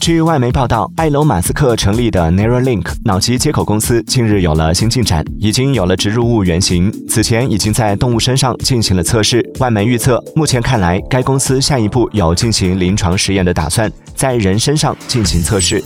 据外媒报道，埃隆·马斯克成立的 Neuralink 脑机接口公司近日有了新进展，已经有了植入物原型，此前已经在动物身上进行了测试。外媒预测，目前看来，该公司下一步有进行临床实验的打算，在人身上进行测试。